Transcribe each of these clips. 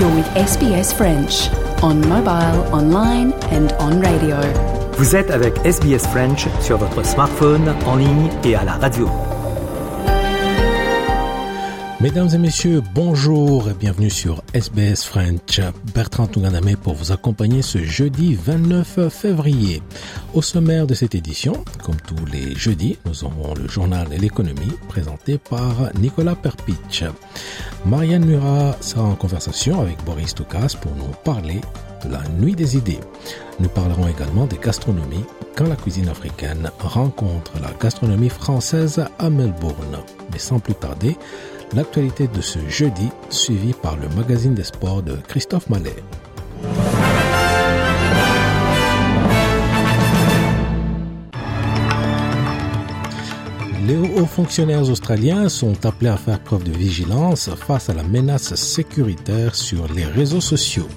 You're with SBS French on mobile, online and on radio. Vous êtes avec SBS French sur votre smartphone, en ligne et à la radio. Mesdames et messieurs, bonjour et bienvenue sur SBS French. Bertrand Tunganame pour vous accompagner ce jeudi 29 février. Au sommaire de cette édition, comme tous les jeudis, nous aurons le journal de l'économie présenté par Nicolas Perpich. Marianne Murat sera en conversation avec Boris Toukas pour nous parler de la nuit des idées. Nous parlerons également des gastronomies quand la cuisine africaine rencontre la gastronomie française à Melbourne. Mais sans plus tarder, l'actualité de ce jeudi, suivie par le magazine des sports de Christophe Mallet. Les hauts fonctionnaires australiens sont appelés à faire preuve de vigilance face à la menace sécuritaire sur les réseaux sociaux.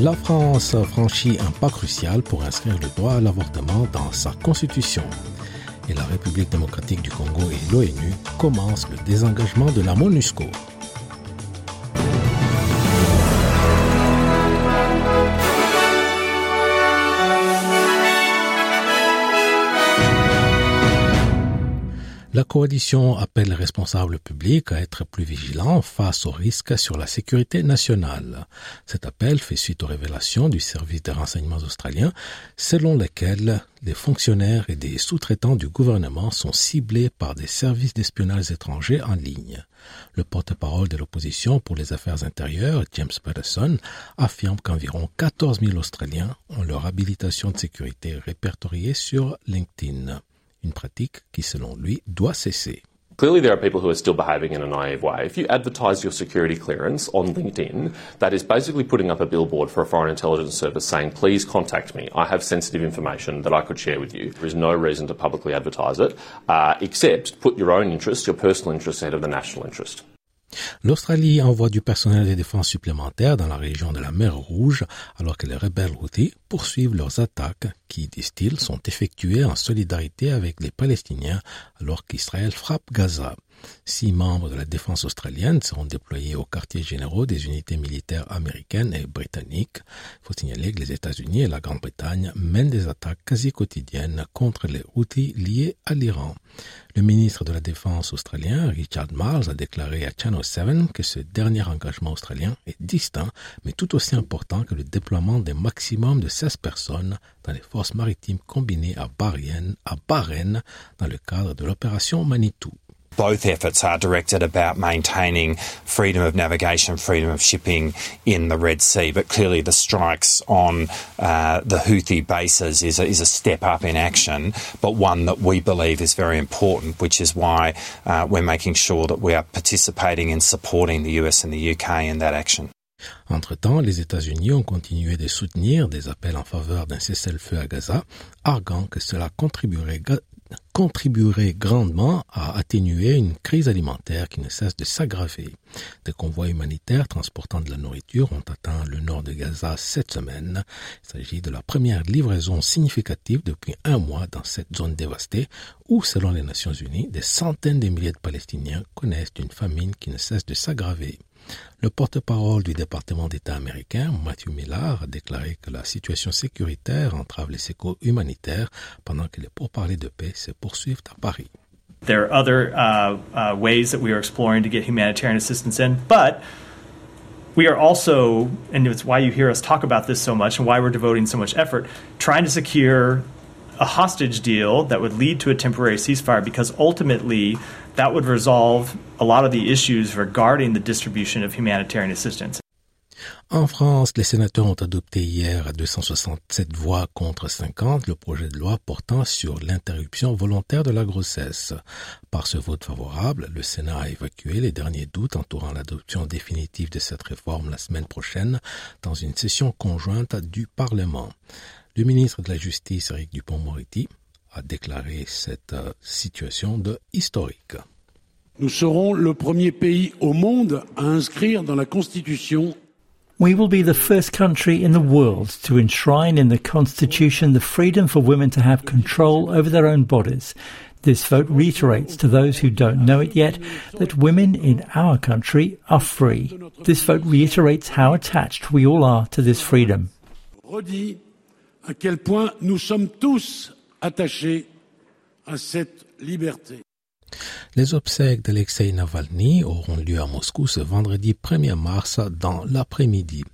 La France franchit un pas crucial pour inscrire le droit à l'avortement dans sa constitution et la République démocratique du Congo et l'ONU commencent le désengagement de la MONUSCO. La coalition appelle les responsables publics à être plus vigilants face aux risques sur la sécurité nationale. Cet appel fait suite aux révélations du service des renseignements australiens selon lesquelles les fonctionnaires et des sous-traitants du gouvernement sont ciblés par des services d'espionnage étrangers en ligne. Le porte-parole de l'opposition pour les affaires intérieures, James Patterson, affirme qu'environ 14 000 Australiens ont leur habilitation de sécurité répertoriée sur LinkedIn. Une pratique qui, selon lui, doit cesser. Clearly, there are people who are still behaving in a naive way. If you advertise your security clearance on LinkedIn, that is basically putting up a billboard for a foreign intelligence service saying, please contact me. I have sensitive information that I could share with you. There is no reason to publicly advertise it, uh, except put your own interest, your personal interest ahead of the national interest. L'Australie envoie du personnel de défense supplémentaire dans la région de la mer Rouge alors que les rebelles Houthis poursuivent leurs attaques qui, disent-ils, sont effectuées en solidarité avec les Palestiniens alors qu'Israël frappe Gaza. Six membres de la défense australienne seront déployés aux quartiers généraux des unités militaires américaines et britanniques. Il faut signaler que les États-Unis et la Grande-Bretagne mènent des attaques quasi quotidiennes contre les Houthis liés à l'Iran. Le ministre de la Défense australien, Richard Marles, a déclaré à Channel 7 que ce dernier engagement australien est distinct, mais tout aussi important que le déploiement d'un maximum de 16 personnes dans les forces maritimes combinées à à dans le cadre de l'opération Manitou. Both efforts are directed about maintaining freedom of navigation, freedom of shipping in the Red Sea. But clearly, the strikes on uh, the Houthi bases is a, is a step up in action, but one that we believe is very important, which is why uh, we're making sure that we are participating and supporting the US and the UK in that action. Entre-temps, les États-Unis ont continué de soutenir des appels en faveur d'un cessez-le-feu à Gaza, arguant que cela contribuerait grandement à atténuer une crise alimentaire qui ne cesse de s'aggraver. Des convois humanitaires transportant de la nourriture ont atteint le nord de Gaza cette semaine. Il s'agit de la première livraison significative depuis un mois dans cette zone dévastée où, selon les Nations Unies, des centaines de milliers de Palestiniens connaissent une famine qui ne cesse de s'aggraver. Le porte-parole du département d'État américain, Matthew Miller, a déclaré que la situation sécuritaire entrave les secours humanitaires pendant que les pourparlers de paix se poursuivent à Paris. There are other uh, uh, ways that we are exploring to get humanitarian assistance in, but we are also, and it's why you hear us talk about this so much and why we're devoting so much effort, trying to secure a hostage deal that would lead to a temporary ceasefire because ultimately that would resolve a lot of the issues regarding the distribution of humanitarian assistance. En France, les sénateurs ont adopté hier à 267 voix contre 50 le projet de loi portant sur l'interruption volontaire de la grossesse. Par ce vote favorable, le Sénat a évacué les derniers doutes entourant l'adoption définitive de cette réforme la semaine prochaine dans une session conjointe du Parlement. Le ministre de la Justice, Eric Dupont-Moretti, a déclaré cette euh, situation de historique. Nous serons le premier pays au monde à inscrire dans la Constitution We will be the first country in the world to enshrine in the Constitution the freedom for women to have control over their own bodies. This vote reiterates to those who don't know it yet that women in our country are free. This vote reiterates how attached we all are to this freedom. Redit à quel point nous sommes tous attachés à cette liberté. Les obsèques d'Alexei Navalny auront lieu à Moscou ce vendredi 1er mars dans l'après-midi.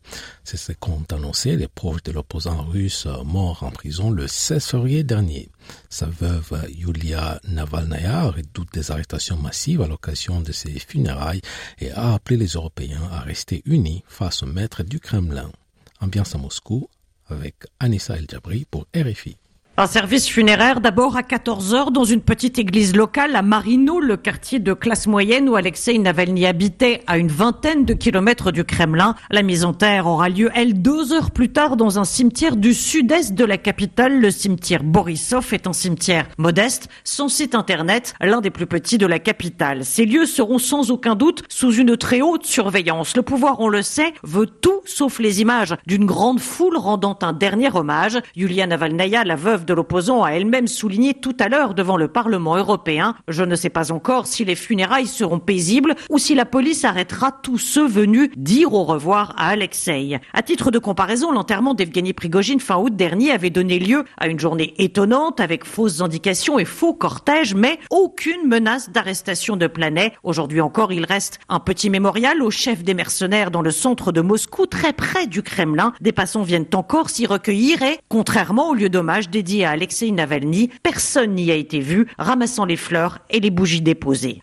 C'est ce qu'ont annoncé les proches de l'opposant russe mort en prison le 16 février dernier. Sa veuve Yulia Navalnaya redoute des arrestations massives à l'occasion de ses funérailles et a appelé les Européens à rester unis face au maître du Kremlin. Ambiance à Moscou avec Anissa El Jabri pour RFI. Un service funéraire d'abord à 14 heures dans une petite église locale à Marino, le quartier de classe moyenne où Alexei Navalny habitait à une vingtaine de kilomètres du Kremlin. La mise en terre aura lieu, elle, deux heures plus tard dans un cimetière du sud-est de la capitale. Le cimetière Borisov est un cimetière modeste. Son site internet, l'un des plus petits de la capitale. Ces lieux seront sans aucun doute sous une très haute surveillance. Le pouvoir, on le sait, veut tout sauf les images d'une grande foule rendant un dernier hommage. Yulia Navalnaya, la veuve de l'opposant a elle-même souligné tout à l'heure devant le Parlement européen. Je ne sais pas encore si les funérailles seront paisibles ou si la police arrêtera tous ceux venus dire au revoir à Alexei. À titre de comparaison, l'enterrement d'Evgeny Prigogine fin août dernier avait donné lieu à une journée étonnante avec fausses indications et faux cortèges, mais aucune menace d'arrestation de Planet. Aujourd'hui encore, il reste un petit mémorial au chef des mercenaires dans le centre de Moscou, très près du Kremlin. Des passants viennent encore s'y recueillir et, contrairement au lieu d'hommage dédié à Alexei Navalny, personne n'y a été vu ramassant les fleurs et les bougies déposées.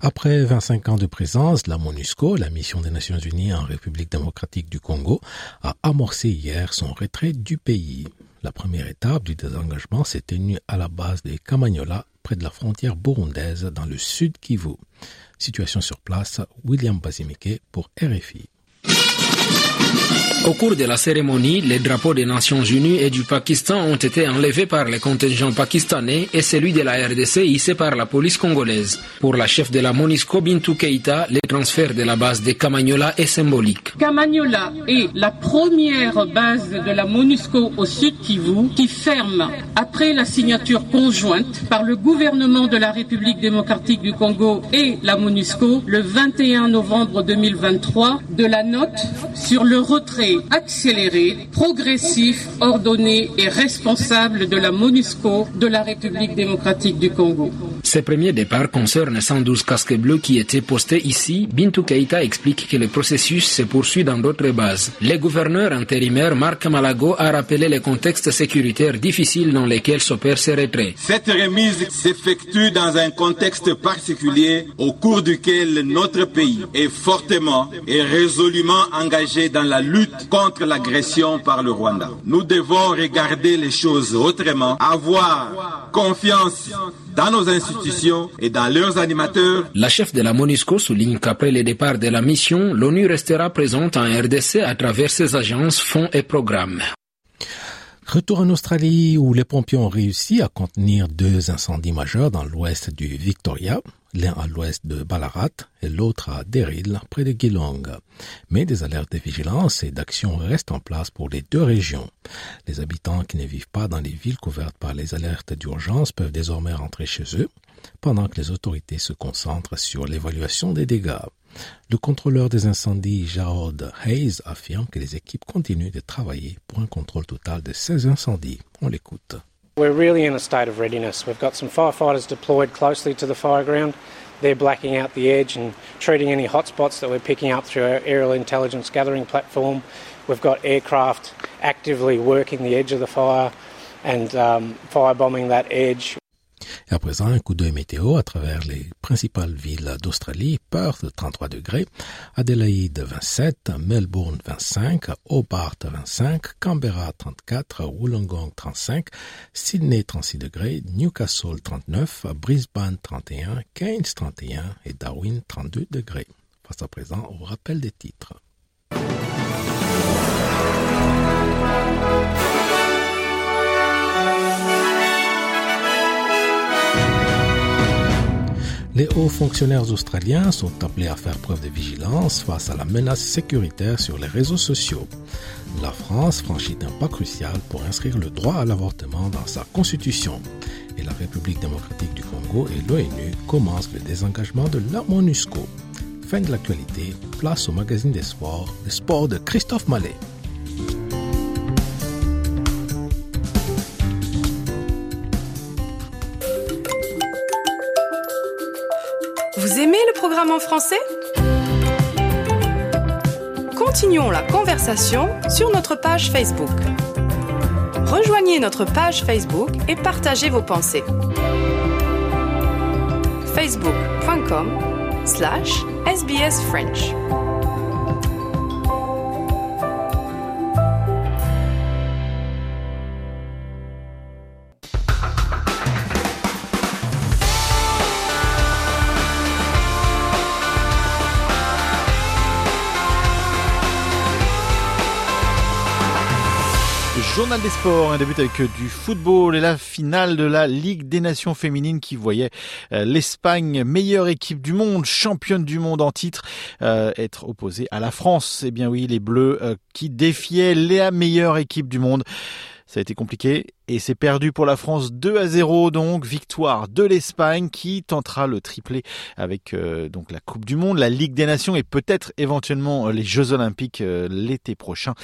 Après 25 ans de présence, la MONUSCO, la mission des Nations Unies en République démocratique du Congo, a amorcé hier son retrait du pays. La première étape du désengagement s'est tenue à la base des Kamagnola, près de la frontière burundaise, dans le sud Kivu. Situation sur place, William Bazimeke pour RFI. Au cours de la cérémonie, les drapeaux des Nations Unies et du Pakistan ont été enlevés par les contingents pakistanais et celui de la RDC hissé par la police congolaise. Pour la chef de la MONUSCO, Bintou Keita, le transfert de la base de Kamagnola est symbolique. Kamagnola est la première base de la MONUSCO au sud Kivu qui ferme, après la signature conjointe par le gouvernement de la République démocratique du Congo et la MONUSCO le 21 novembre 2023 de la note sur le retrait accéléré, progressif, ordonné et responsable de la MONUSCO de la République démocratique du Congo. Ces premiers départs concernent 112 casques bleus qui étaient postés ici. Bintou Keita explique que le processus se poursuit dans d'autres bases. Le gouverneur intérimaire Marc Malago a rappelé les contextes sécuritaires difficiles dans lesquels s'opèrent ces retraits. Cette remise s'effectue dans un contexte particulier au cours duquel notre pays est fortement et résolument engagé dans la lutte contre l'agression par le Rwanda. Nous devons regarder les choses autrement, avoir confiance dans nos institutions et dans leurs animateurs. La chef de la MONUSCO souligne qu'après le départ de la mission, l'ONU restera présente en RDC à travers ses agences, fonds et programmes. Retour en Australie où les pompiers ont réussi à contenir deux incendies majeurs dans l'ouest du Victoria, l'un à l'ouest de Ballarat et l'autre à Derril, près de Geelong. Mais des alertes de vigilance et d'action restent en place pour les deux régions. Les habitants qui ne vivent pas dans les villes couvertes par les alertes d'urgence peuvent désormais rentrer chez eux, pendant que les autorités se concentrent sur l'évaluation des dégâts. Le contrôleur des incendies, Jarod Hayes, affirme que les équipes continuent de travailler pour un contrôle total de ces incendies. On l'écoute. We're really in a state of readiness. We've got some firefighters deployed closely to the fire ground. They're blacking out the edge and treating any hotspots that we're picking up through our aerial intelligence gathering platform. We've got aircraft actively working the edge of the fire and um, firebombing that edge. Et à présent, un coup d'œil météo à travers les principales villes d'Australie. Perth, 33 degrés. Adélaïde, 27. Melbourne, 25. Hobart, 25. Canberra, 34. Wollongong, 35. Sydney, 36 degrés. Newcastle, 39. Brisbane, 31. Keynes, 31. Et Darwin, 32 degrés. Face à présent au rappel des titres. Les hauts fonctionnaires australiens sont appelés à faire preuve de vigilance face à la menace sécuritaire sur les réseaux sociaux. La France franchit un pas crucial pour inscrire le droit à l'avortement dans sa constitution. Et la République démocratique du Congo et l'ONU commencent le désengagement de la MONUSCO. Fin de l'actualité, place au magazine des sports, des sports de Christophe Mallet. Français? Continuons la conversation sur notre page Facebook. Rejoignez notre page Facebook et partagez vos pensées. facebook.com slash sbsfrench. Journal des sports, un début avec du football et la finale de la Ligue des Nations féminines qui voyait euh, l'Espagne, meilleure équipe du monde, championne du monde en titre, euh, être opposée à la France. Eh bien oui, les Bleus euh, qui défiaient la meilleure équipe du monde. Ça a été compliqué et c'est perdu pour la France 2 à 0 donc victoire de l'Espagne qui tentera le triplé avec donc la Coupe du monde, la Ligue des Nations et peut-être éventuellement les Jeux olympiques l'été prochain.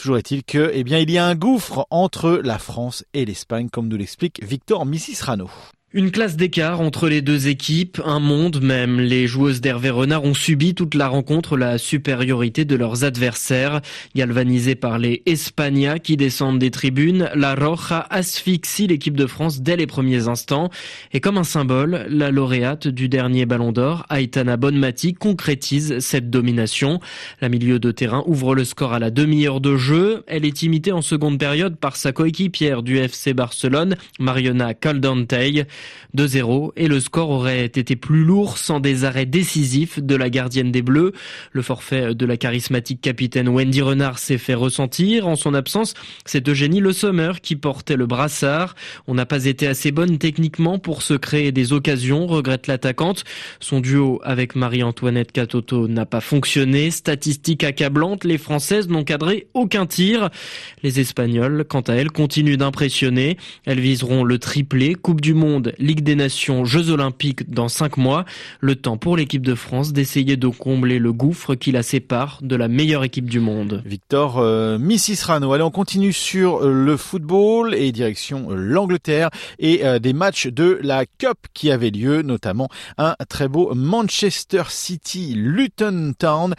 Toujours est-il que, eh bien, il y a un gouffre entre la France et l'Espagne, comme nous l'explique Victor Missisrano. Une classe d'écart entre les deux équipes, un monde même. Les joueuses d'Hervé Renard ont subi toute la rencontre la supériorité de leurs adversaires. Galvanisées par les Espagnas qui descendent des tribunes, la Roja asphyxie l'équipe de France dès les premiers instants. Et comme un symbole, la lauréate du dernier Ballon d'Or, Aitana Bonmati, concrétise cette domination. La milieu de terrain ouvre le score à la demi-heure de jeu. Elle est imitée en seconde période par sa coéquipière du FC Barcelone, Mariona Caldentey. 2-0 et le score aurait été plus lourd sans des arrêts décisifs de la gardienne des Bleus. Le forfait de la charismatique capitaine Wendy Renard s'est fait ressentir. En son absence, c'est Eugénie Le Sommer qui portait le brassard. On n'a pas été assez bonne techniquement pour se créer des occasions, regrette l'attaquante. Son duo avec Marie-Antoinette Catoto n'a pas fonctionné. Statistique accablante, les Françaises n'ont cadré aucun tir. Les Espagnols, quant à elles, continuent d'impressionner. Elles viseront le triplé, Coupe du Monde, Ligue des Nations, Jeux Olympiques dans cinq mois. Le temps pour l'équipe de France d'essayer de combler le gouffre qui la sépare de la meilleure équipe du monde. Victor euh, Missisrano. Allez, on continue sur euh, le football et direction euh, l'Angleterre et euh, des matchs de la Cup qui avaient lieu, notamment un très beau Manchester City Luton Town.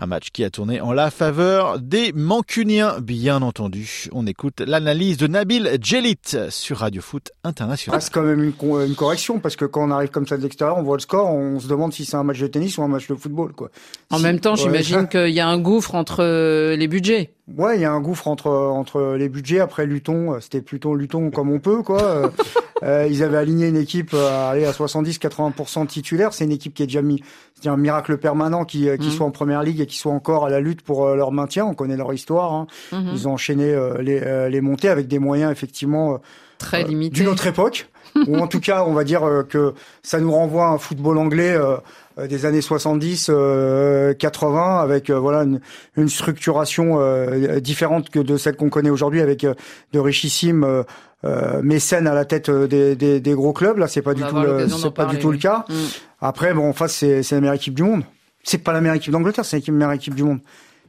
Un match qui a tourné en la faveur des Mancuniens, bien entendu. On écoute l'analyse de Nabil Djelit sur Radio Foot International. Ah, c'est quand même une, correction parce que quand on arrive comme ça de l'extérieur, on voit le score, on se demande si c'est un match de tennis ou un match de football. Quoi. En Si- même temps, Ouais. j'imagine qu'il y a un gouffre entre euh, les budgets. Ouais, il y a un gouffre entre entre les budgets. Après Luton, euh, c'était plutôt Luton comme on peut, quoi. Euh, ils avaient aligné une équipe à aller à 70-80% titulaire. C'est une équipe qui est déjà mis, c'est un miracle permanent qui, euh, qui Mhm. soit en première ligue et qui soit encore à la lutte pour euh, leur maintien. On connaît leur histoire. hein. Mhm. Ils ont enchaîné euh, les, les montées avec des moyens effectivement Très limités. d'une autre époque. ou en tout cas, on va dire que ça nous renvoie à un football anglais des années 70, euh, 80, avec euh, voilà une, une structuration euh, différente que de celle qu'on connaît aujourd'hui, avec de richissimes mécènes à la tête des, des, des gros clubs. Là, c'est pas On du tout c'est pas du tout le cas. Après, bon, en face, c'est c'est la meilleure équipe du monde. C'est pas la meilleure équipe d'Angleterre, c'est la meilleure équipe du monde.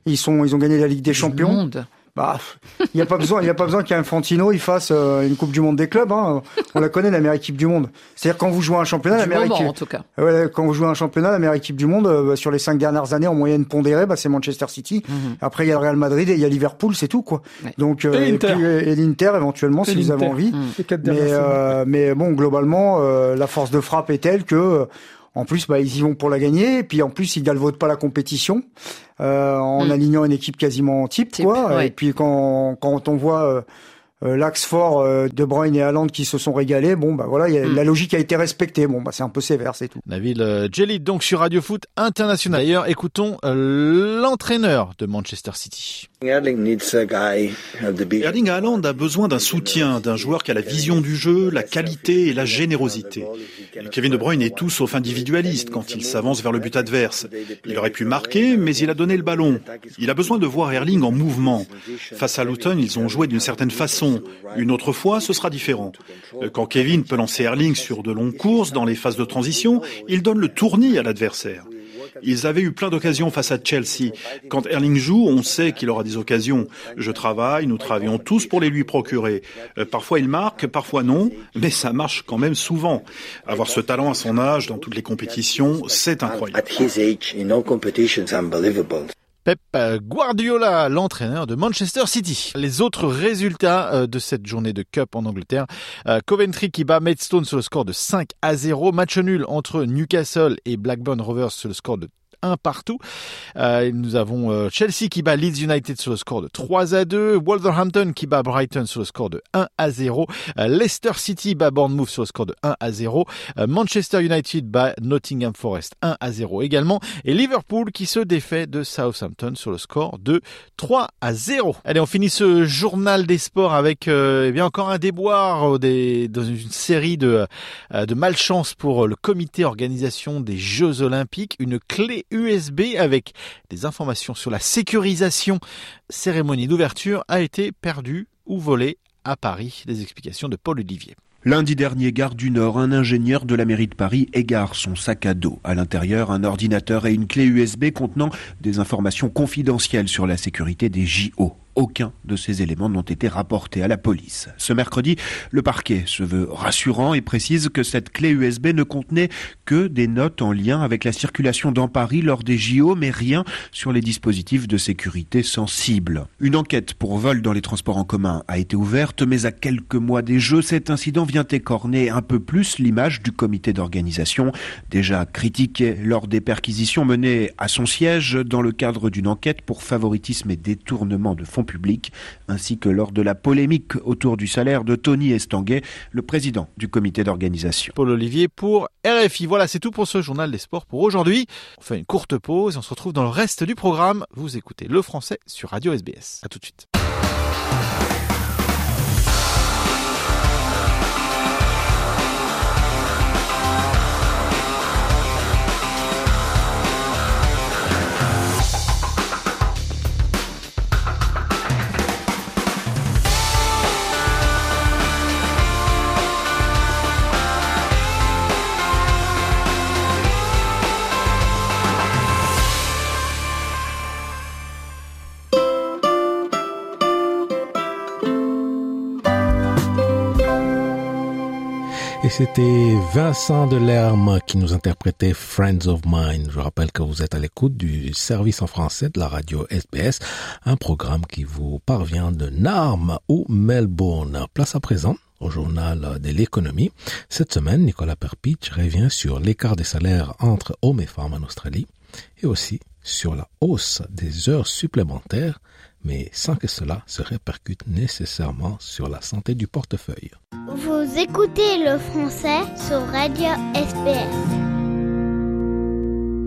Ils sont, ils ont gagné la Ligue des Champions. monde. Bah, il n'y a pas besoin, il y a pas besoin qu'Infantino il fasse euh, une Coupe du Monde des clubs. Hein. On la connaît, la meilleure équipe du monde. C'est-à-dire quand vous jouez un championnat, Du la meilleure moment, équipe. en tout cas. Ouais, quand vous jouez un championnat, la meilleure équipe du monde euh, bah, sur les cinq dernières années en moyenne pondérée, bah, c'est Manchester City. Mhm. Après, il y a le Real Madrid et il y a Liverpool, c'est tout quoi. Donc euh, Et l'Inter. puis, et l'Inter éventuellement Et si vous avez envie. Mais, euh, mais bon, globalement, euh, la force de frappe est telle que, euh, en plus, bah, ils y vont pour la gagner. Et puis, en plus, ils galvaudent pas la compétition euh, en Mm. alignant une équipe quasiment type, quoi. ouais. Et puis, quand, quand on voit euh, l'axe fort euh, de Bruyne et Haaland qui se sont régalés, bon, bah voilà, il y a- Mm. la logique a été respectée. Bon, bah c'est un peu sévère, c'est tout. Nabil euh, Djellit, donc sur Radio Foot International. D'ailleurs, écoutons euh, l'entraîneur de Manchester City. Erling Haaland a besoin d'un soutien, d'un joueur qui a la vision du jeu, la qualité et la générosité. Kevin De Bruyne est tout sauf individualiste quand il s'avance vers le but adverse. Il aurait pu marquer, mais il a donné le ballon. Il a besoin de voir Erling en mouvement. Face à Luton, ils ont joué d'une certaine façon. Une autre fois, ce sera différent. Euh, Quand Kevin peut lancer Erling sur de longues courses dans les phases de transition, il donne le tournis à l'adversaire. Ils avaient eu plein d'occasions face à Chelsea. Quand Erling joue, on sait qu'il aura des occasions. Je travaille, nous travaillons tous pour les lui procurer. Euh, parfois il marque, parfois non, mais ça marche quand même souvent. Avoir ce talent à son âge dans toutes les compétitions, c'est incroyable. Pep Guardiola, l'entraîneur de Manchester City. Les autres résultats euh, de cette journée de Cup en Angleterre. Euh, Coventry qui bat Maidstone sur le score de 5 à 0. Match nul entre Newcastle et Blackburn Rovers sur le score de 1 partout. Euh, nous avons euh, Chelsea qui bat Leeds United sur le score de 3 à 2. Wolverhampton qui bat Brighton sur le score de 1 à 0. Euh, Leicester City bat Bournemouth sur le score de 1 à 0. Euh, Manchester United bat Nottingham Forest 1 à 0 également. Et Liverpool qui se défait de Southampton sur le score de 3 à 0. Allez, on finit ce journal des sports avec euh, eh bien encore un déboire des, dans une série de, de malchance pour le comité organisation des Jeux Olympiques. Une clé USB avec des informations sur la sécurisation cérémonie d'ouverture a été perdue ou volée à Paris. Les explications de Paul Olivier. Lundi dernier, gare du Nord, un ingénieur de la mairie de Paris égare son sac à dos. À l'intérieur, un ordinateur et une clé USB contenant des informations confidentielles sur la sécurité des JO. Aucun de ces éléments n'ont été rapportés à la police. Ce mercredi, le parquet se veut rassurant et précise que cette clé USB ne contenait que des notes en lien avec la circulation dans Paris lors des JO, mais rien sur les dispositifs de sécurité sensibles. Une enquête pour vol dans les transports en commun a été ouverte, mais à quelques mois des Jeux, cet incident vient écorner un peu plus l'image du comité d'organisation, déjà critiqué lors des perquisitions menées à son siège dans le cadre d'une enquête pour favoritisme et détournement de fonds publics, ainsi que lors de la polémique autour du salaire de Tony Estanguet, le président du comité d'organisation. Paul Olivier pour RFI. Voilà, c'est tout pour ce journal des sports pour aujourd'hui. On fait une courte pause et on se retrouve dans le reste du programme. Vous écoutez le français sur Radio SBS. À tout de suite. C'était Vincent Delerme qui nous interprétait Friends of Mine. Je rappelle que vous êtes à l'écoute du service en français de la radio SBS, un programme qui vous parvient de Narm ou Melbourne. Place à présent au journal de l'économie. Cette semaine, Nicolas Perpich revient sur l'écart des salaires entre hommes et femmes en Australie et aussi sur la hausse des heures supplémentaires, mais sans que cela se répercute nécessairement sur la santé du portefeuille. Vous écoutez le français sur Radio SBS.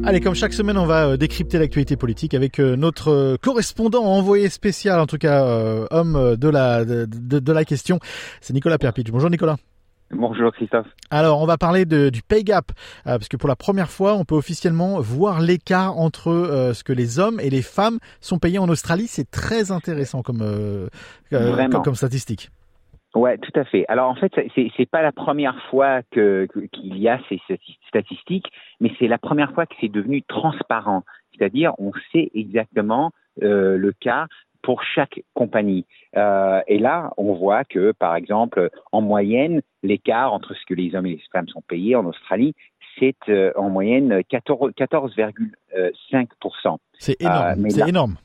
Allez, comme chaque semaine, on va euh, décrypter l'actualité politique avec euh, notre euh, correspondant envoyé spécial, en tout cas homme de la, de, de- de la question, c'est Nicolas Perpich. Bonjour Nicolas. Bonjour Christophe. Alors, on va parler de, du pay gap, euh, parce que pour la première fois, on peut officiellement voir l'écart entre euh, ce que les hommes et les femmes sont payés en Australie. C'est très intéressant comme, euh, comme, comme statistique. Ouais, tout à fait. Alors en fait, c'est c'est pas la première fois que que- qu'il y a ces stati- statistiques, mais c'est la première fois que c'est devenu transparent. C'est-à-dire, on sait exactement euh, le cas pour chaque compagnie. Euh, et là, on voit que, par exemple, en moyenne, l'écart entre ce que les hommes et les femmes sont payés en Australie, c'est euh, en moyenne 14,5%. C'est énorme. c'est énorme.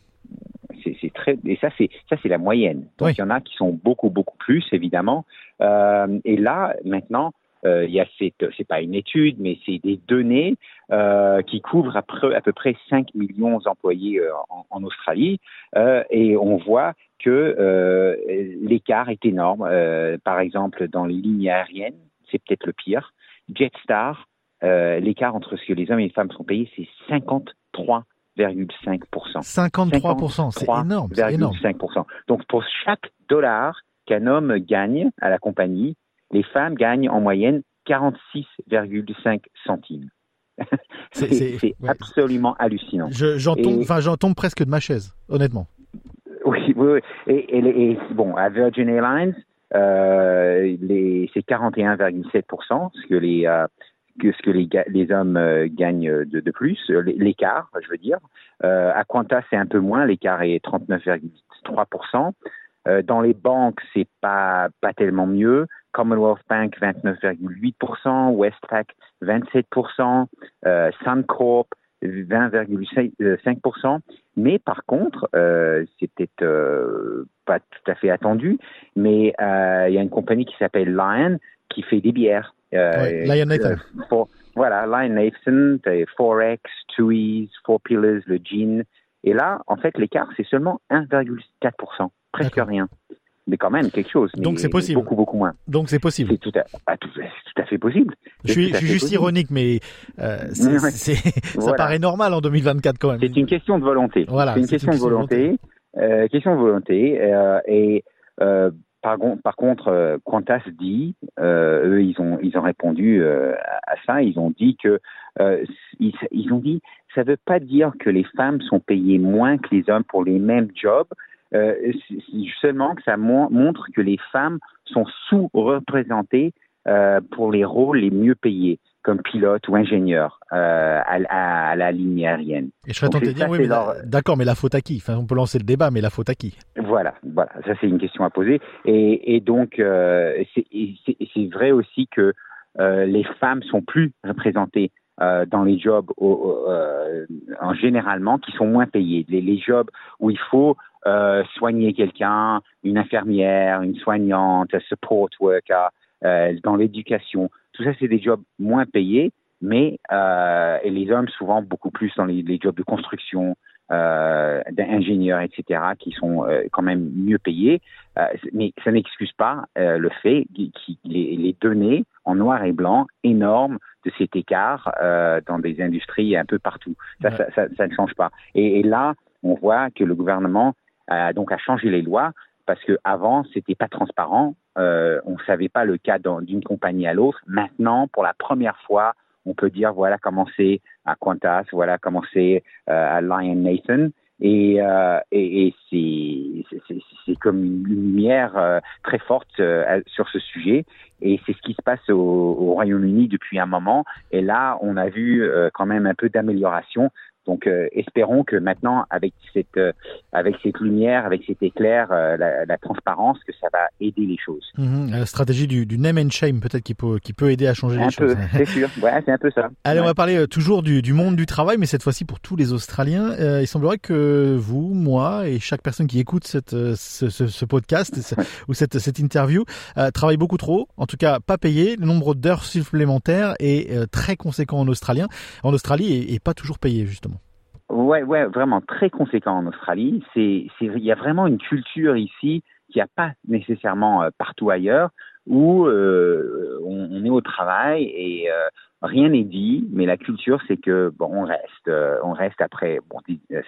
C'est très et ça c'est ça c'est la moyenne. Donc il y en a qui sont beaucoup beaucoup plus évidemment. et là maintenant euh, il y a cette, c'est pas une étude, mais c'est des données euh, qui couvrent à peu, à peu, près 5 millions d'employés euh, en, en, Australie, euh, et on voit que l'écart est énorme. par exemple, dans les lignes aériennes, c'est peut-être le pire. Jetstar, l'écart entre ce que les hommes et les femmes sont payés, c'est 53 53%. 53%, c'est énorme. 53,5%. Donc pour chaque dollar qu'un homme gagne à la compagnie, les femmes gagnent en moyenne 46,5 centimes. c'est absolument hallucinant. J'en tombe, enfin, tombe presque de ma chaise, honnêtement. Oui, oui, Et, et, bon, à Virgin Airlines, euh, c'est 41,7%, ce que les euh, que ce que les, les hommes euh, gagnent de, de plus, l'écart, je veux dire. À Qantas, c'est un peu moins, l'écart est 39,3%. Euh, dans les banques, c'est pas pas tellement mieux. Commonwealth Bank 29,8%, Westpac 27%, euh, Suncorp 20,5%. Mais par contre, euh, c'est peut-être euh, pas tout à fait attendu, mais euh, il y a une compagnie qui s'appelle Lion qui fait des bières. Euh, Lion Nathan. Euh, voilà, Lion Nathan, Forex, Tooheys, Four Pillars, le gin. Et là, en fait, l'écart, c'est seulement 1,4% presque rien. Mais quand même quelque chose. Donc c'est possible. Beaucoup, beaucoup moins. Donc c'est possible. C'est tout, à, tout, à fait possible. Je suis, je suis juste ironique, mais euh, ça paraît normal en 2024 quand même. C'est une question de volonté. Voilà, c'est une, question de volonté. Euh, question de volonté. Euh, et euh, par, contre, euh, Qantas dit, euh, eux, ils ont, ils ont répondu à ça. Ils ont dit que, ont dit, ça ne veut pas dire que les femmes sont payées moins que les hommes pour les mêmes jobs euh, seulement que ça montre que les femmes sont sous-représentées euh, pour les rôles les mieux payés comme pilote ou ingénieur euh, à, à, la ligne aérienne. Et je serais tenté de dire, oui, d'accord, mais la faute à qui? Enfin, On peut lancer le débat, mais la faute à qui? Voilà, voilà, ça c'est une question à poser. Et, et donc, euh, c'est vrai aussi que euh, les femmes sont plus représentées euh, dans les jobs euh, en généralement qui sont moins payés. Les, les jobs où il faut euh, soigner quelqu'un, une infirmière, une soignante, un support worker, dans l'éducation. Tout ça, c'est des jobs moins payés, mais euh, et les hommes souvent beaucoup plus dans les, les jobs de construction, euh, d'ingénieurs, etc., qui sont euh, quand même mieux payés. Mais ça n'excuse pas le fait que les, les, données en noir et blanc énormes de cet écart dans des industries un peu partout. Ça, ouais. ça, ça, ça, ne change pas. Et, et, là, on voit que le gouvernement a donc a changé les lois parce que avant c'était pas transparent. Euh, on savait pas le cas d'une compagnie à l'autre. Maintenant, pour la première fois, on peut dire voilà comment c'est à Qantas, voilà comment c'est euh, à Lion Nathan. Et, euh, c'est comme une lumière très forte sur ce sujet. Et c'est ce qui se passe au, au Royaume-Uni depuis un moment. Et là, on a vu quand même un peu d'amélioration. Donc, euh, espérons que maintenant, avec cette, euh, avec cette lumière, avec cet éclair, euh, la, la, transparence, que ça va aider les choses. Mmh, la stratégie du, du name and shame, peut-être, qui peut, qui peut aider à changer un les peu, choses. C'est sûr, ouais, c'est un peu ça. Allez, ouais. on va parler toujours du, du, monde du travail, mais cette fois-ci pour tous les Australiens. Il semblerait que vous, moi et chaque personne qui écoute cette, ce, ce, ce podcast ou cette, cette interview travaille beaucoup trop, en tout cas pas payé. Le nombre d'heures supplémentaires est très conséquent en Australien, en Australie et, et pas toujours payé justement. Ouais, ouais, vraiment très conséquent en Australie. C'est, c'est, il y a vraiment une culture ici qu'il n'y a pas nécessairement euh, partout ailleurs, où euh, on, est au travail et euh, rien n'est dit, mais la culture c'est que bon, on reste, euh, on reste après, bon,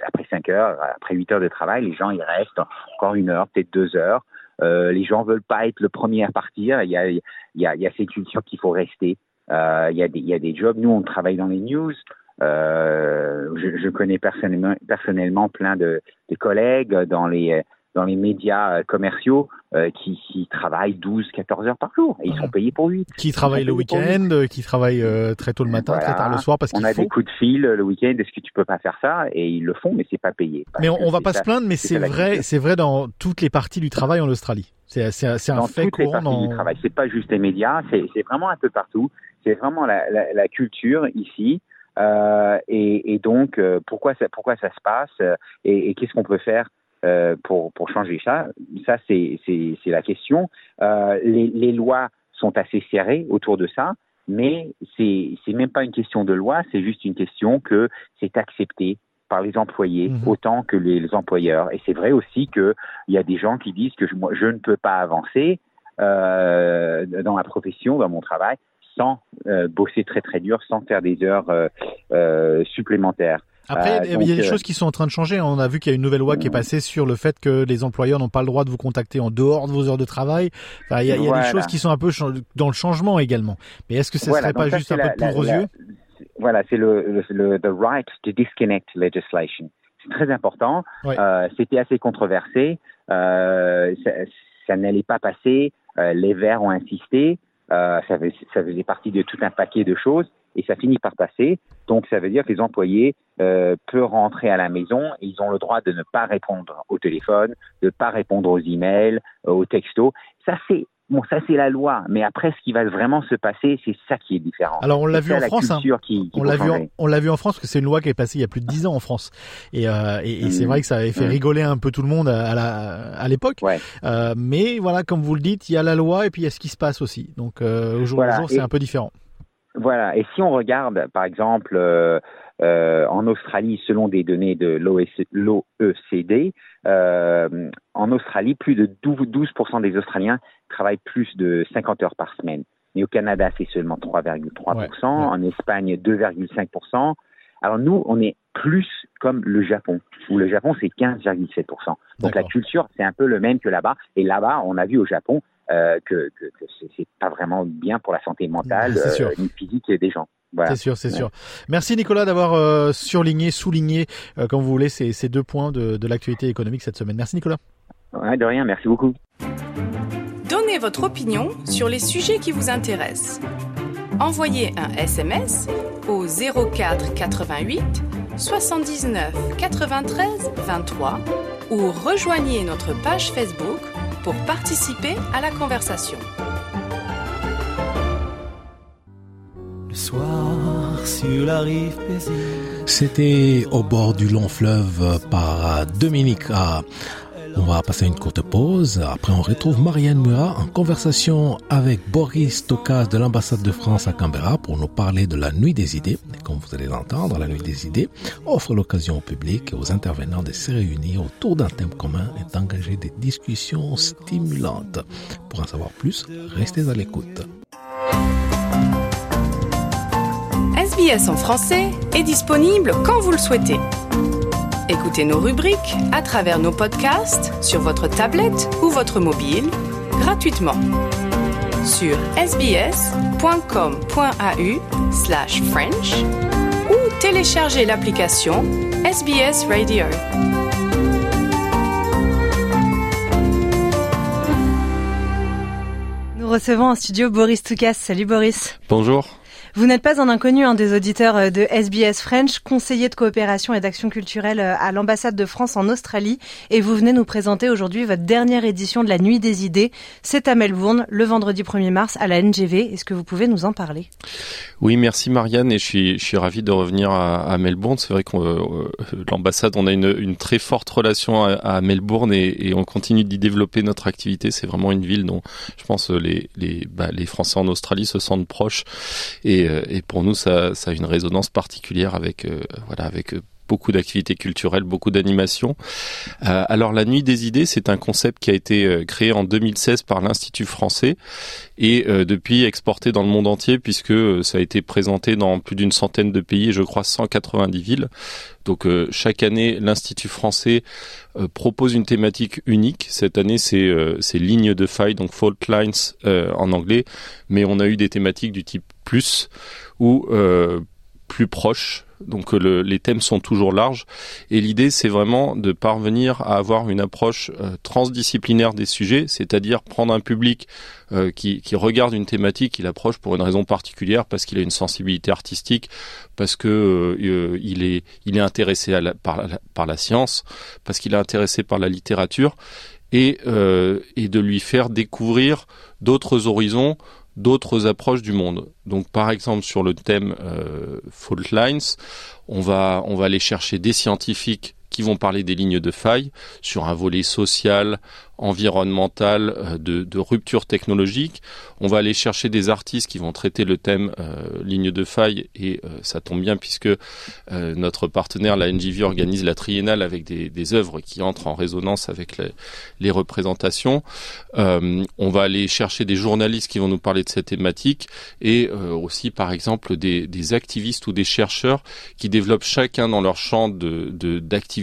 après cinq heures, après huit heures de travail, les gens ils restent encore une heure, peut-être deux heures. Euh, les gens veulent pas être le premier à partir. Il y a, il y a, il y a ces cultures qu'il faut rester. Euh, il y a des, il y a des jobs. Nous, on travaille dans les news. Euh, je, je, connais personnellement, personnellement plein de, de, collègues dans les dans les médias commerciaux qui, qui, travaillent 12, 14 heures par jour et ils sont payés pour 8. Qui travaillent le week-end, qui travaillent très tôt le matin, très tard le soir parce qu'il faut. On a des coups de fil le week-end, est-ce que tu peux pas faire ça? Et ils le font, mais c'est pas payé. Mais on, va pas se plaindre, mais c'est vrai, c'est vrai dans toutes les parties du travail en Australie. C'est un dans fait toutes les parties dans... du travail. C'est pas juste les médias, c'est vraiment un peu partout. C'est vraiment la, la, la, culture ici. Euh, et, et, donc, euh, pourquoi, ça, pourquoi ça se passe euh, et, et qu'est-ce qu'on peut faire euh, pour, pour changer ça? Ça, c'est la question. Euh, les, les lois sont assez serrées autour de ça, mais c'est même pas une question de loi, c'est juste une question que c'est accepté par les employés mmh. autant que les, les employeurs. Et c'est vrai aussi qu'il y a des gens qui disent que je, moi, je ne peux pas avancer euh, dans ma profession, dans mon travail, sans euh, bosser très très dur, sans faire des heures euh, euh supplémentaires. Après, il y a des choses qui sont en train de changer. On a vu qu'il y a une nouvelle loi qui est passée sur le fait que les employeurs n'ont pas le droit de vous contacter en dehors de vos heures de travail. Enfin, il y a, il y a des choses qui sont un peu dans le changement également. Mais est-ce que ce ne serait pas juste un peu de poudre aux yeux? Voilà, c'est le, le, the right to disconnect legislation. C'est très important. Euh, C'était assez controversé. Euh, ça, ça n'allait pas passer. Euh, les Verts ont insisté. Euh, ça, faisait, ça faisait partie de tout un paquet de choses et ça finit par passer. Donc ça veut dire que les employés euh, peuvent rentrer à la maison ils ont le droit de ne pas répondre au téléphone, de ne pas répondre aux emails, euh, aux textos. Ça c'est Bon, ça c'est la loi, mais après ce qui va vraiment se passer, c'est ça qui est différent. Alors on l'a vu en France, hein. on l'a vu, on l'a vu en France, parce que c'est une loi qui est passée il y a plus de dix ans en France, et, euh, et, et c'est mm. vrai que ça avait fait mm. rigoler un peu tout le monde à, la, à l'époque. Ouais. Euh, mais voilà, comme vous le dites, il y a la loi et puis il y a ce qui se passe aussi. Donc euh, au jour le jour, c'est un peu différent. Voilà. Et si on regarde, par exemple. Euh, en Australie, selon des données de l'OECD, euh, en Australie, plus de 12%, des Australiens travaillent plus de 50 heures par semaine. Mais au Canada, c'est seulement 3,3%, en Espagne, 2,5%. Alors nous, on est plus comme le Japon, où le Japon, c'est 15,7%. Donc la culture, c'est un peu le même que là-bas. Et là-bas, on a vu au Japon euh, que, que, que c'est pas vraiment bien pour la santé mentale euh, ni physique des gens. C'est sûr, c'est sûr. Merci Nicolas d'avoir euh, surligné, souligné, euh, comme vous voulez, ces, ces deux points de, de l'actualité économique cette semaine. Merci Nicolas. Ouais, de rien, merci beaucoup. Donnez votre opinion sur les sujets qui vous intéressent. Envoyez un SMS au 04 88 79 93 23 ou rejoignez notre page Facebook pour participer à la conversation. Soir sur la C'était au bord du long fleuve par Dominique On va passer une courte pause. Après, on retrouve Marianne Murat en conversation avec Boris Tokas de l'ambassade de France à Canberra pour nous parler de la Nuit des idées. comme vous allez l'entendre, la Nuit des idées offre l'occasion au public et aux intervenants de se réunir autour d'un thème commun et d'engager des discussions stimulantes. Pour en savoir plus, restez à l'écoute. SBS en français est disponible quand vous le souhaitez. Écoutez nos rubriques à travers nos podcasts sur votre tablette ou votre mobile gratuitement sur sbs.com.au slash French ou téléchargez l'application SBS Radio. Nous recevons en studio Boris Toukas. Salut Boris. Bonjour. Vous n'êtes pas un inconnu un des auditeurs euh, de SBS French, conseiller de coopération et d'action culturelle euh, à l'ambassade de France en Australie, et vous venez nous présenter aujourd'hui votre dernière édition de la Nuit des idées. C'est à Melbourne, le vendredi 1er mars, à la NGV. Est-ce que vous pouvez nous en parler? Oui, merci Marianne, et je suis, je ravi de revenir à, Melbourne. C'est vrai que euh, l'ambassade, on a une, très forte relation à, Melbourne, et, et, on continue d'y développer notre activité. C'est vraiment une ville dont je pense les, les, bah, les Français en Australie se sentent proches. Et euh, et, pour nous, ça, a une résonance particulière avec, euh, voilà, avec euh, beaucoup d'activités culturelles, beaucoup d'animations. alors la Nuit des idées, c'est un concept qui a été créé en 2016 par l'Institut français et depuis exporté dans le monde entier puisque ça a été présenté dans plus d'une centaine de pays et je crois 190 villes. Donc chaque année, l'Institut français propose une thématique unique. Cette année, c'est c'est ligne de faille, donc fault lines en anglais, mais on a eu des thématiques du type plus ou euh, plus proche Donc les thèmes sont toujours larges. Et l'idée, c'est vraiment de parvenir à avoir une approche transdisciplinaire des sujets, c'est-à-dire prendre un public qui, qui, regarde une thématique, il approche pour une raison particulière, parce qu'il a une sensibilité artistique, parce que il est intéressé par, la, science, parce qu'il est intéressé par la littérature, euh, et de lui faire découvrir d'autres horizons, d'autres approches du monde. Donc par exemple sur le thème euh, fault lines, on va on va aller chercher des scientifiques qui vont parler des lignes de faille sur un volet social, environnemental, euh, de, rupture technologique. On va aller chercher des artistes qui vont traiter le thème euh, ligne de faille et euh, ça tombe bien puisque notre partenaire, la NGV, organise la triennale avec des, œuvres qui entrent en résonance avec les, représentations. on va aller chercher des journalistes qui vont nous parler de cette thématique et aussi par exemple des, activistes ou des chercheurs qui développent chacun dans leur champ d'activité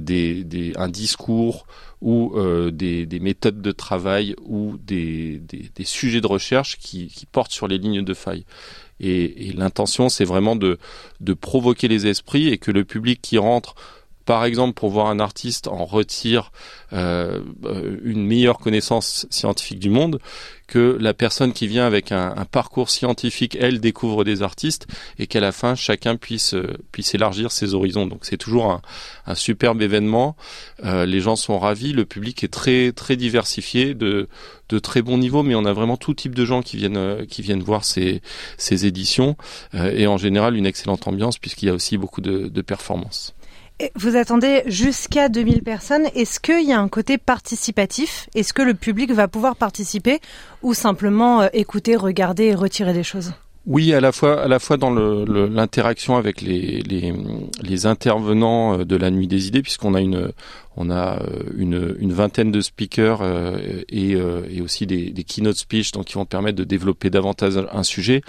des, un discours ou euh, des, des, méthodes de travail ou des, sujets de recherche qui, portent sur les lignes de faille. Et, l'intention, c'est vraiment de provoquer les esprits et que le public qui rentre par exemple, pour voir un artiste en retire euh, une meilleure connaissance scientifique du monde, que la personne qui vient avec un, parcours scientifique, elle découvre des artistes et qu'à la fin, chacun puisse euh, élargir ses horizons. Donc c'est toujours un, superbe événement. Euh, les gens sont ravis, le public est très diversifié, de très bon niveau, mais on a vraiment tout type de gens qui viennent qui viennent voir ces éditions et en général une excellente ambiance puisqu'il y a aussi beaucoup de performances. Vous attendez jusqu'à 2000 personnes. Est-ce qu'il y a un côté participatif? Est-ce que le public va pouvoir participer ou simplement euh, écouter, regarder et retirer des choses? Oui, à la fois, à la fois dans l'interaction avec les, intervenants euh, de la Nuit des Idées, puisqu'on a une, on a euh, une, vingtaine de speakers euh, et, aussi des, keynote speech donc qui vont permettre de développer davantage un sujet,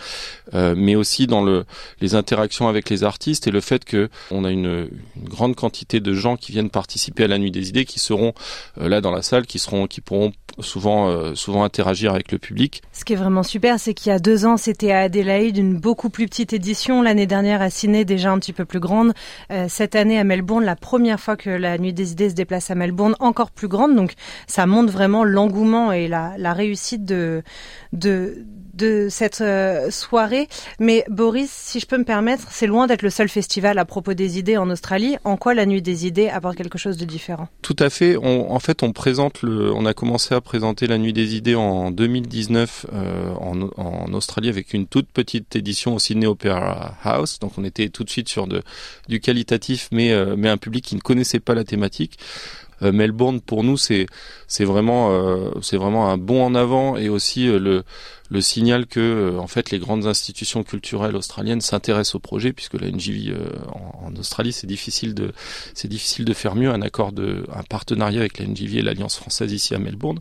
mais aussi dans le, les interactions avec les artistes et le fait que on a une, grande quantité de gens qui viennent participer à la nuit des idées, qui seront là dans la salle, qui seront, qui pourront souvent, souvent interagir avec le public. Ce qui est vraiment super, c'est qu'il y a deux ans, c'était à Adélaïde, une beaucoup plus petite édition. L'année dernière à Sydney, déjà un petit peu plus grande. cette année à Melbourne, la première fois que la nuit des idées déplace à Melbourne encore plus grande. Donc ça montre vraiment l'engouement et la, réussite de, de cette euh, soirée. Mais Boris, si je peux me permettre, c'est loin d'être le seul festival à propos des idées en Australie. En quoi la Nuit des idées apporte quelque chose de différent? Tout à fait. En fait, on présente le, on a commencé à présenter la Nuit des idées en 2019 euh, en, Australie avec une toute petite édition au Sydney Opera House. Donc, on était tout de suite sur du qualitatif, mais euh, mais un public qui ne connaissait pas la thématique. Euh, Melbourne pour nous c'est c'est vraiment euh, c'est vraiment un bond en avant et aussi euh, le le signal que en fait les grandes institutions culturelles australiennes s'intéressent au projet puisque la NGV en, en, Australie c'est difficile de c'est difficile de faire mieux un accord de un partenariat avec la NGV et l'Alliance française ici à Melbourne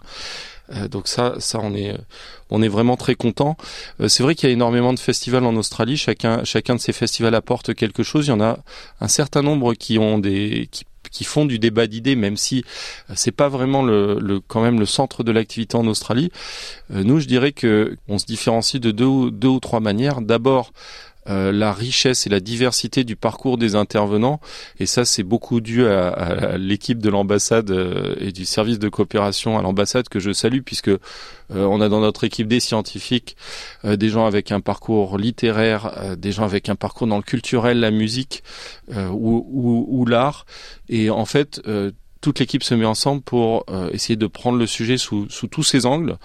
donc ça, ça on est, on est vraiment très content. c'est vrai qu'il y a énormément de festivals en Australie. Chacun, chacun de ces festivals apporte quelque chose. Il y en a un certain nombre qui ont des, qui qui font du débat d'idées, même si euh, c'est pas vraiment le, le, quand même le centre de l'activité en Australie. Euh, nous, je dirais que on se différencie de deux, deux ou trois manières. D'abord, euh, la richesse et la diversité du parcours des intervenants. Et ça, c'est beaucoup dû à, l'équipe de l'ambassade euh, et du service de coopération à l'ambassade que je salue, puisque euh, on a dans notre équipe des scientifiques, des gens avec un parcours littéraire, des gens avec un parcours dans le culturel, la musique ou l'art. Et en fait, toute l'équipe se met ensemble pour euh, essayer de prendre le sujet sous, sous tous ses angles,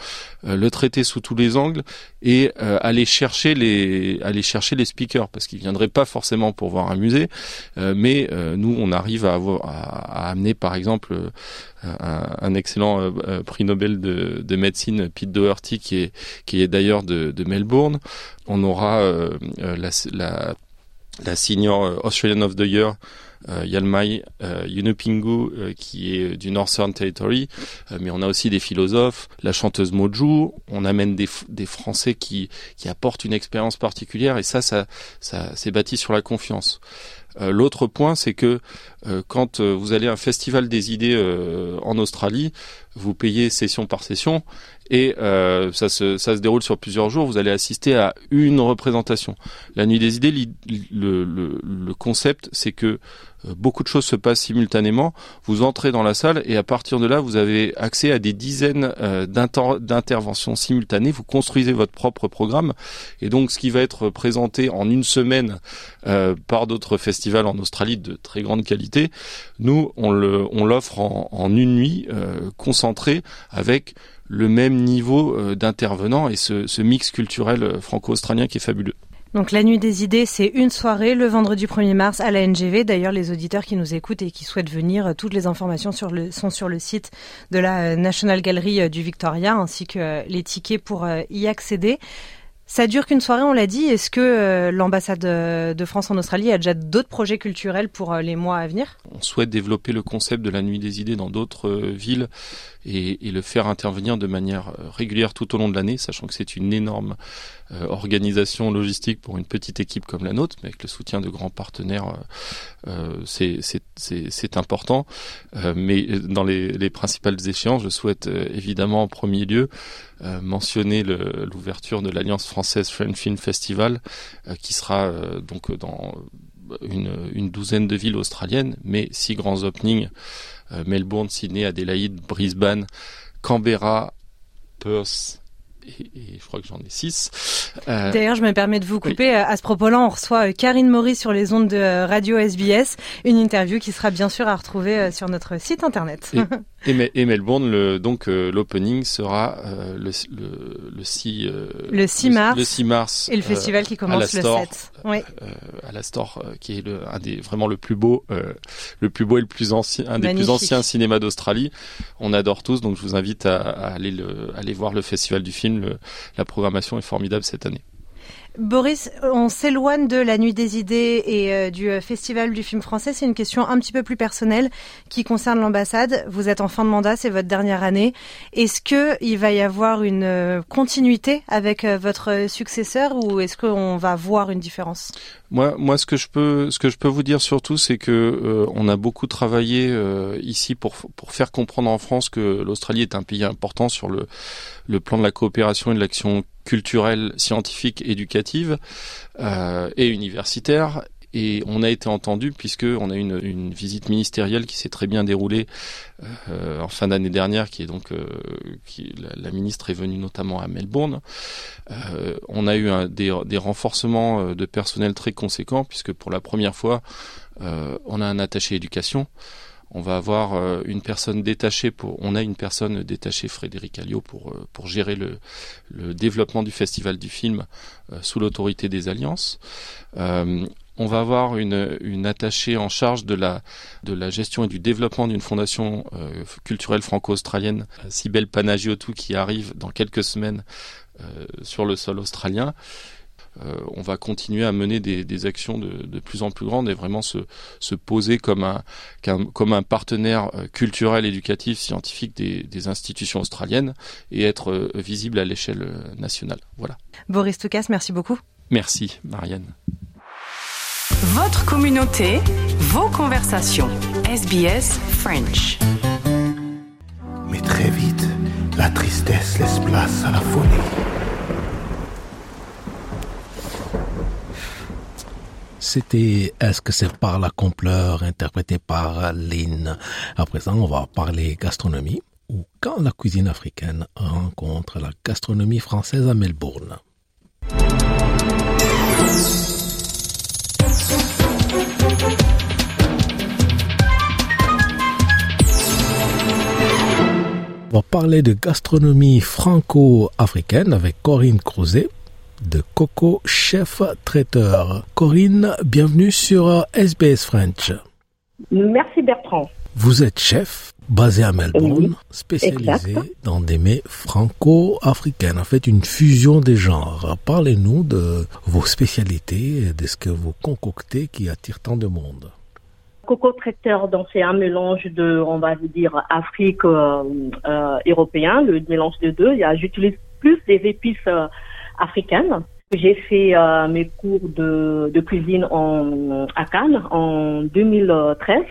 euh, le traiter sous tous les angles et euh, aller chercher les aller chercher les speakers parce qu'ils viendraient pas forcément pour voir un musée, mais nous on arrive à, avoir, à, amener par exemple un, un, excellent prix Nobel de, de, médecine Pete Doherty qui est qui est d'ailleurs de, de, Melbourne. On aura la, la la senior Australian of the Year euh, Yalmai euh, Yunupingu euh, qui est du Northern Territory, mais on a aussi des philosophes, la chanteuse Moju, on amène des, des Français qui, qui apportent une expérience particulière et ça, ça, ça c'est bâti sur la confiance. L'autre point, c'est que quand vous allez à un festival des idées en Australie, vous payez session par session et euh, ça, se, ça se déroule sur plusieurs jours. Vous allez assister à une représentation. La Nuit des idées, le, le, le concept, c'est que euh, beaucoup de choses se passent simultanément. Vous entrez dans la salle et à partir de là, vous avez accès à des dizaines euh, d'interventions simultanées. Vous construisez votre propre programme et donc ce qui va être présenté en une semaine euh, par d'autres festivals en Australie de très grande qualité, nous on l'offre en, une nuit euh, concentrée avec le même niveau euh, d'intervenants et ce, mix culturel euh, franco-australien qui est fabuleux. Donc la nuit des idées, c'est une soirée le vendredi 1er mars à la NGV. D'ailleurs, les auditeurs qui nous écoutent et qui souhaitent venir, euh, toutes les informations sont sur le site de la National Gallery du Victoria, ainsi que les tickets pour y accéder. Ça dure qu'une soirée, on l'a dit. Est-ce que euh, l'ambassade euh, de France en Australie a déjà d'autres projets culturels pour euh, les mois à venir? On souhaite développer le concept de la nuit des idées dans d'autres villes et, le faire intervenir de manière régulière tout au long de l'année, sachant que c'est une énorme organisation logistique pour une petite équipe comme la nôtre, mais avec le soutien de grands partenaires, euh, c'est important. mais dans les, les, principales échéances, je souhaite évidemment en premier lieu mentionner l'ouverture de l'Alliance française French Film Festival, euh, qui sera euh, donc dans une, douzaine de villes australiennes, mais six grands openings euh, Melbourne, Sydney, Adélaïde, Brisbane, Canberra, Perth et, je crois que j'en ai six. Euh, D'ailleurs, je me permets de vous couper. À ce propos-là, on reçoit euh, Karine Maurice sur les ondes de euh, Radio SBS, une interview qui sera bien sûr à retrouver sur notre site internet. Et, et, Melbourne, le, donc l'opening sera le, le, le, 6 le 6 mars. Le 6 mars. Et le festival qui commence le 7. Oui. à la Store, qui est le, un des vraiment le plus beau, le plus beau et le plus ancien, un des plus anciens cinémas d'Australie. On adore tous, donc je vous invite à, à aller le, aller voir le festival du film la programmation est formidable cette année. Boris, on s'éloigne de la Nuit des idées et euh, du euh, Festival du film français. C'est une question un petit peu plus personnelle qui concerne l'ambassade. Vous êtes en fin de mandat, c'est votre dernière année. Est-ce que il va y avoir une euh, continuité avec votre successeur ou est-ce qu'on va voir une différence? Moi, moi, ce que je peux, ce que je peux vous dire surtout, c'est que on a beaucoup travaillé ici pour pour faire comprendre en France que l'Australie est un pays important sur le le plan de la coopération et de l'action culturelle, scientifique, éducative euh, et universitaire et on a été entendu puisque on a eu une, visite ministérielle qui s'est très bien déroulée euh, en fin d'année dernière, qui est donc euh, la, ministre est venue notamment à Melbourne. On a eu des, renforcements de personnel très conséquents puisque pour la première fois on a un attaché éducation. On va avoir euh, une personne détachée pour. On a une personne détachée, Frédéric Alliot, pour pour gérer le, développement du festival du film sous l'autorité des alliances on va avoir une, attachée en charge de la, de la gestion et du développement d'une fondation euh, culturelle franco-australienne, Sibel Panagiotou, qui arrive dans quelques semaines euh, sur le sol australien. Euh, on va continuer à mener des, des actions de, de, plus en plus grandes et vraiment se, se poser comme un, comme un partenaire euh, culturel, éducatif, scientifique des, des institutions australiennes et être euh, visible à l'échelle nationale. Voilà. Boris Toukas, merci beaucoup. Merci, Marianne. Votre communauté, vos conversations. SBS French. Mais très vite, la tristesse laisse place à la folie. C'était Est-ce que c'est par la compleur interprété par Lynn. À présent, on va parler gastronomie ou quand la cuisine africaine rencontre la gastronomie française à Melbourne. On va parler de gastronomie franco-africaine avec Corinne Crozet de Coco Chef Traiteur. Corinne, bienvenue sur SBS French. Merci Bertrand. Vous êtes chef basé à Melbourne, spécialisé dans des mets franco-africaines, en fait une fusion des genres. Parlez-nous de vos spécialités, de ce que vous concoctez qui attire tant de monde. Coco traiteur, donc c'est un mélange de, on va dire, Afrique euh, euh, européen, le mélange de deux. J'utilise plus des épices euh, africaines. J'ai fait euh, mes cours de, de cuisine en, à Cannes en 2013.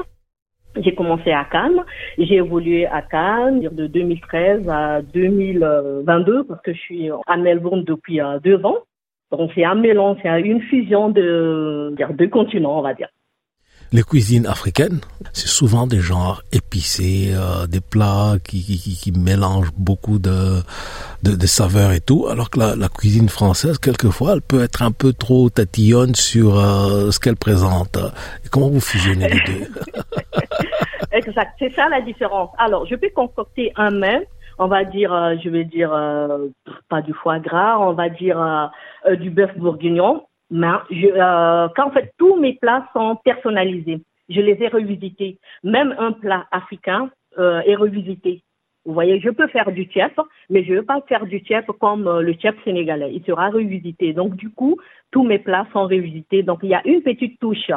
J'ai commencé à Cannes, j'ai évolué à Cannes de 2013 à 2022 parce que je suis à Melbourne depuis euh, deux ans. Donc c'est un mélange, c'est une fusion de, de deux continents, on va dire. Les cuisines africaines, c'est souvent des genres épicés, euh, des plats qui, qui, qui, mélangent beaucoup de, de, de, saveurs et tout, alors que la, la, cuisine française, quelquefois, elle peut être un peu trop tatillonne sur euh, ce qu'elle présente. Comment vous fusionnez les deux? Exact, c'est ça la différence. Alors, je peux concocter un mets, on va dire, euh, je vais dire, euh, pas du foie gras, on va dire euh, du bœuf bourguignon, mais je, quand en fait tous mes plats sont personnalisés, je les ai revisités. Même un plat africain est revisité. Vous voyez, je peux faire du tchèp, mais je ne veux pas faire du tchèp comme le tchèp sénégalais. Il sera revisité. Donc, du coup, tous mes plats sont revisités. Donc, il y a une petite touche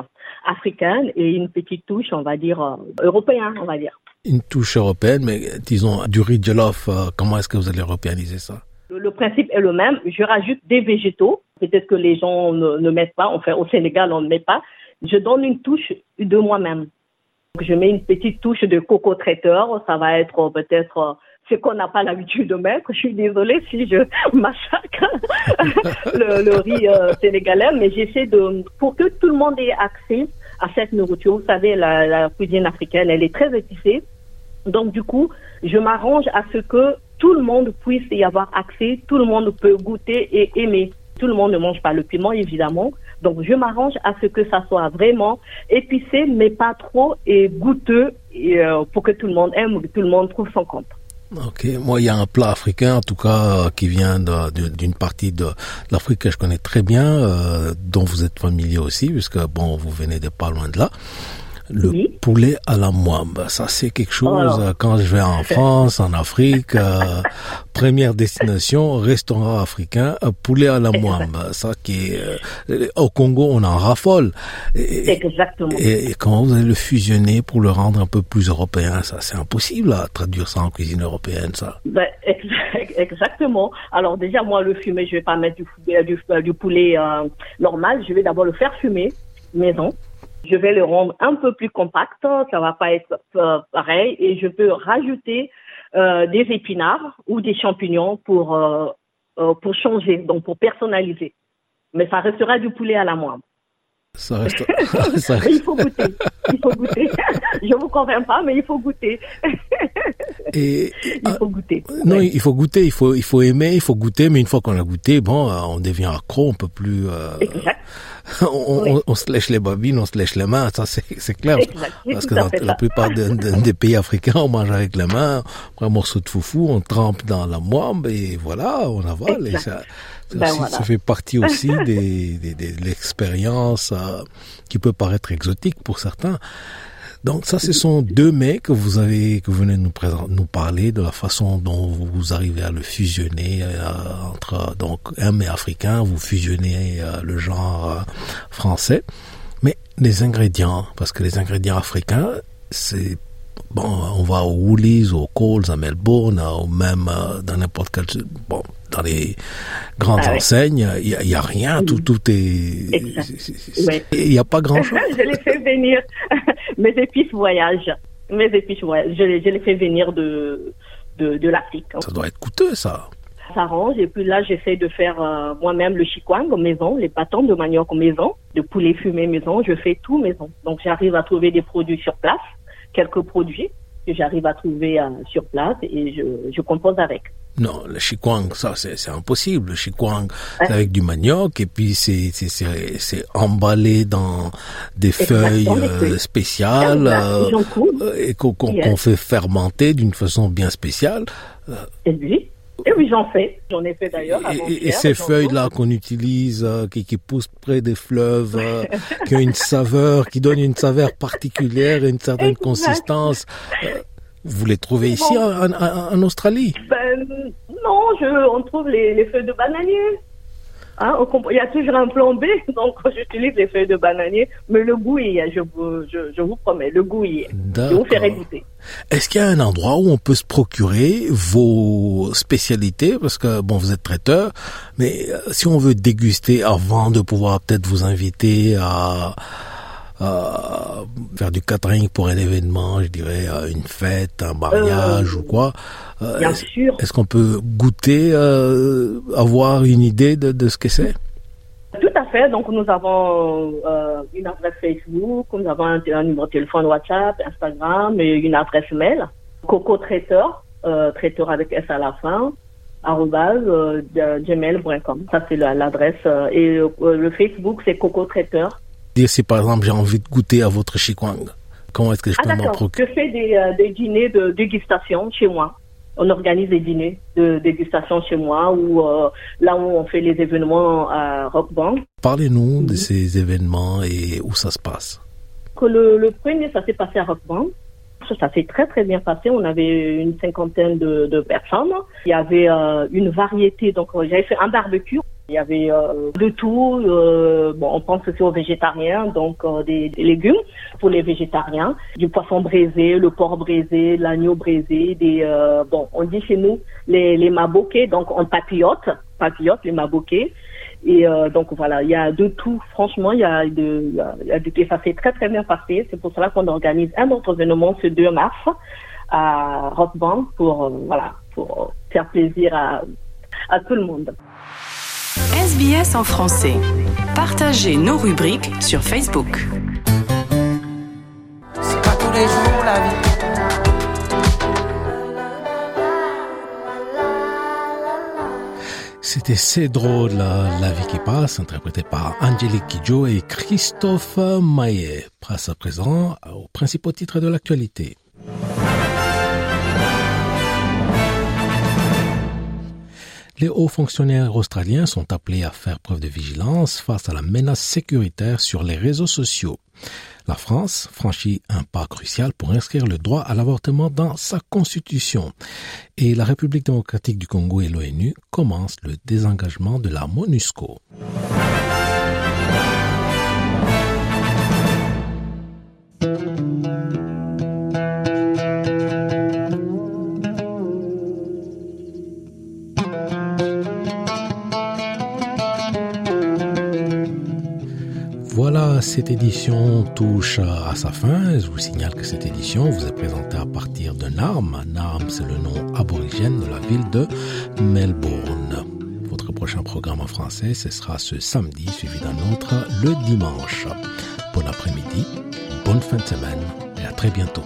africaine et une petite touche, on va dire, européenne, on va dire. Une touche européenne, mais disons, du riz jollof, comment est-ce que vous allez européaniser ça? Le principe est le même. Je rajoute des végétaux. Peut-être que les gens ne, mettent pas. Enfin, au Sénégal, on ne met pas. Je donne une touche de moi-même. Je mets une petite touche de coco traiteur. Ça va être peut-être ce qu'on n'a pas l'habitude de mettre. Je suis désolée si je massacre le, le, riz euh, sénégalais, mais j'essaie de, pour que tout le monde ait accès à cette nourriture. Vous savez, la, la cuisine africaine, elle est très épicée. Donc, du coup, je m'arrange à ce que tout le monde puisse y avoir accès, tout le monde peut goûter et aimer. Tout le monde ne mange pas le piment, évidemment. Donc, je m'arrange à ce que ça soit vraiment épicé, mais pas trop et goûteux et, euh, pour que tout le monde aime, que tout le monde trouve son compte. Ok, moi il y a un plat africain en tout cas qui vient d'une partie de l'Afrique que je connais très bien, euh, dont vous êtes familier aussi, puisque bon vous venez de pas loin de là. Le oui. poulet à la moimbe, ça c'est quelque chose. Oh. Quand je vais en France, en Afrique, euh, première destination, restaurant africain, poulet à la moimbe. Ça qui est euh, au Congo, on en raffole. Et, Exactement. Et, et, comment vous allez le fusionner pour le rendre un peu plus européen Ça c'est impossible à traduire ça en cuisine européenne, ça. Ben, exactement. Alors déjà moi le fumer, je vais pas mettre du, du, du poulet euh, normal. Je vais d'abord le faire fumer maison. Je vais le rendre un peu plus compact, ça va pas être euh, pareil, et je peux rajouter euh, des épinards ou des champignons pour euh, euh, pour changer, donc pour personnaliser. Mais ça restera du poulet à la moindre. Ça reste. ça reste... il faut goûter. Il faut goûter. Je vous convainc pas, mais il faut goûter. Et, il faut goûter. Non, ouais. il faut goûter, il faut, il faut aimer, il faut goûter, mais une fois qu'on a goûté, bon, on devient accro, on peut plus. Euh, exact. On, oui. on, on, se lèche les babines, on se lèche les mains, ça c'est clair. Exact. Parce que dans la plupart de, de, des pays africains, on mange avec les mains, on prend un morceau de foufou, on trempe dans la moimbe et voilà, on avale. Et ça, ben aussi, voilà. ça fait partie aussi des, des, des, de l'expérience euh, qui peut paraître exotique pour certains. Donc ça, ce sont deux mets que vous avez, que vous venez nous présenter, nous parler de la façon dont vous arrivez à le fusionner euh, entre donc un mets africain, vous fusionnez euh, le genre euh, français, mais les ingrédients, parce que les ingrédients africains, c'est bon, on va au Woolies, au Coles, à Melbourne, ou même dans n'importe quel bon dans les grandes ah enseignes, il ouais. n'y a, a, rien, tout, tout est. Il n'y a pas grand chose. je les fais venir, mes épices voyagent. Mes épices voyagent. Je les, je les fais venir de, de, de l'Afrique. Ça doit être coûteux, ça. Ça arrange. Et puis là, j'essaie de faire euh, moi-même le chikwang maison, les bâtons de manioc maison, de poulet fumé maison. Je fais tout maison. Donc j'arrive à trouver des produits sur place, quelques produits que j'arrive à trouver euh, sur place et je, je compose avec. Non, le chikwang, ça c'est impossible. Le chikwang, c'est avec du manioc et puis c'est c'est emballé dans des Exactement, feuilles des euh, feuilles. spéciales euh, et qu'on qu Yes. qu'on fait fermenter d'une façon bien spéciale. Euh, Et oui, et oui, j'en fais. J'en ai fait d'ailleurs. Et, et ces feuilles-là qu'on utilise, euh, qui, qui poussent près des fleuves, euh, qui ont une saveur, qui donnent une saveur particulière et une certaine Exact. consistance, euh, vous les trouvez ici en, en- en Australie Ben, non, je, on trouve les, les feuilles de bananier. Hein, il y a toujours un plan B, donc j'utilise les feuilles de bananier, mais le goût y est, je vous, je, je vous promets, le goût y est. Je vous ferai goûter. Est-ce qu'il y a un endroit où on peut se procurer vos spécialités? Parce que, bon, vous êtes traiteur, mais euh, si on veut déguster avant de pouvoir peut-être vous inviter à, à faire du catering pour un événement, je dirais une fête, un mariage Euh, ou quoi. euh, bien sûr. Est-ce qu'on peut goûter, euh, avoir une idée de, de ce que c'est? Tout à fait. Donc, nous avons euh, une adresse Facebook, nous avons un, un numéro de téléphone WhatsApp, Instagram et une adresse mail. Coco Traiteur, euh, traiteur avec S à la fin, euh, gmail.com. Ça, c'est la- l'adresse. euh, et euh, le Facebook, c'est Coco Traiteur. Si par exemple j'ai envie de goûter à votre chikwang, comment est-ce que je Ah peux m'en d'accord, procurer? Je fais des, euh, des dîners de dégustation chez moi. On organise des dîners de dégustation chez moi ou euh, là où on fait les événements à Rock Band. Parlez-nous de ces événements et où ça se passe. Que le, le premier, ça s'est passé à Rock Band. Ça, ça s'est très très bien passé. On avait une cinquantaine de, de personnes. Il y avait euh, une variété. Donc j'avais fait un barbecue. Il y avait euh, de tout. euh, bon, on pense aussi aux végétariens, donc euh, des, des légumes pour les végétariens, du poisson braisé, le porc braisé, l'agneau braisé, des bon, on dit chez nous les les maboquets, donc on papillote, papillote les maboquets. Et euh, donc voilà, il y a de tout. Franchement, il y a de, il y a, de, et ça s'est très très bien passé. C'est pour cela qu'on organise un autre événement ce 2 mars à Rockband pour voilà pour faire plaisir à à tout le monde. SBS en français. Partagez nos rubriques sur Facebook. C'est pas tous les jours la vie. C'était C'est drôle, la, la vie qui passe, interprété par Angélique Kidjo et Christophe Maillet. Passe à présent aux principaux titres de l'actualité. Les hauts fonctionnaires australiens sont appelés à faire preuve de vigilance face à la menace sécuritaire sur les réseaux sociaux. La France franchit un pas crucial pour inscrire le droit à l'avortement dans sa constitution. Et la République démocratique du Congo et l'ONU commencent le désengagement de la MONUSCO. Voilà, cette édition touche à sa fin. Je vous signale que cette édition vous est présentée à partir de Narm. Narm, c'est le nom aborigène de la ville de Melbourne. Votre prochain programme en français, ce sera ce samedi, suivi d'un autre le dimanche. Bon après-midi, bonne fin de semaine et à très bientôt.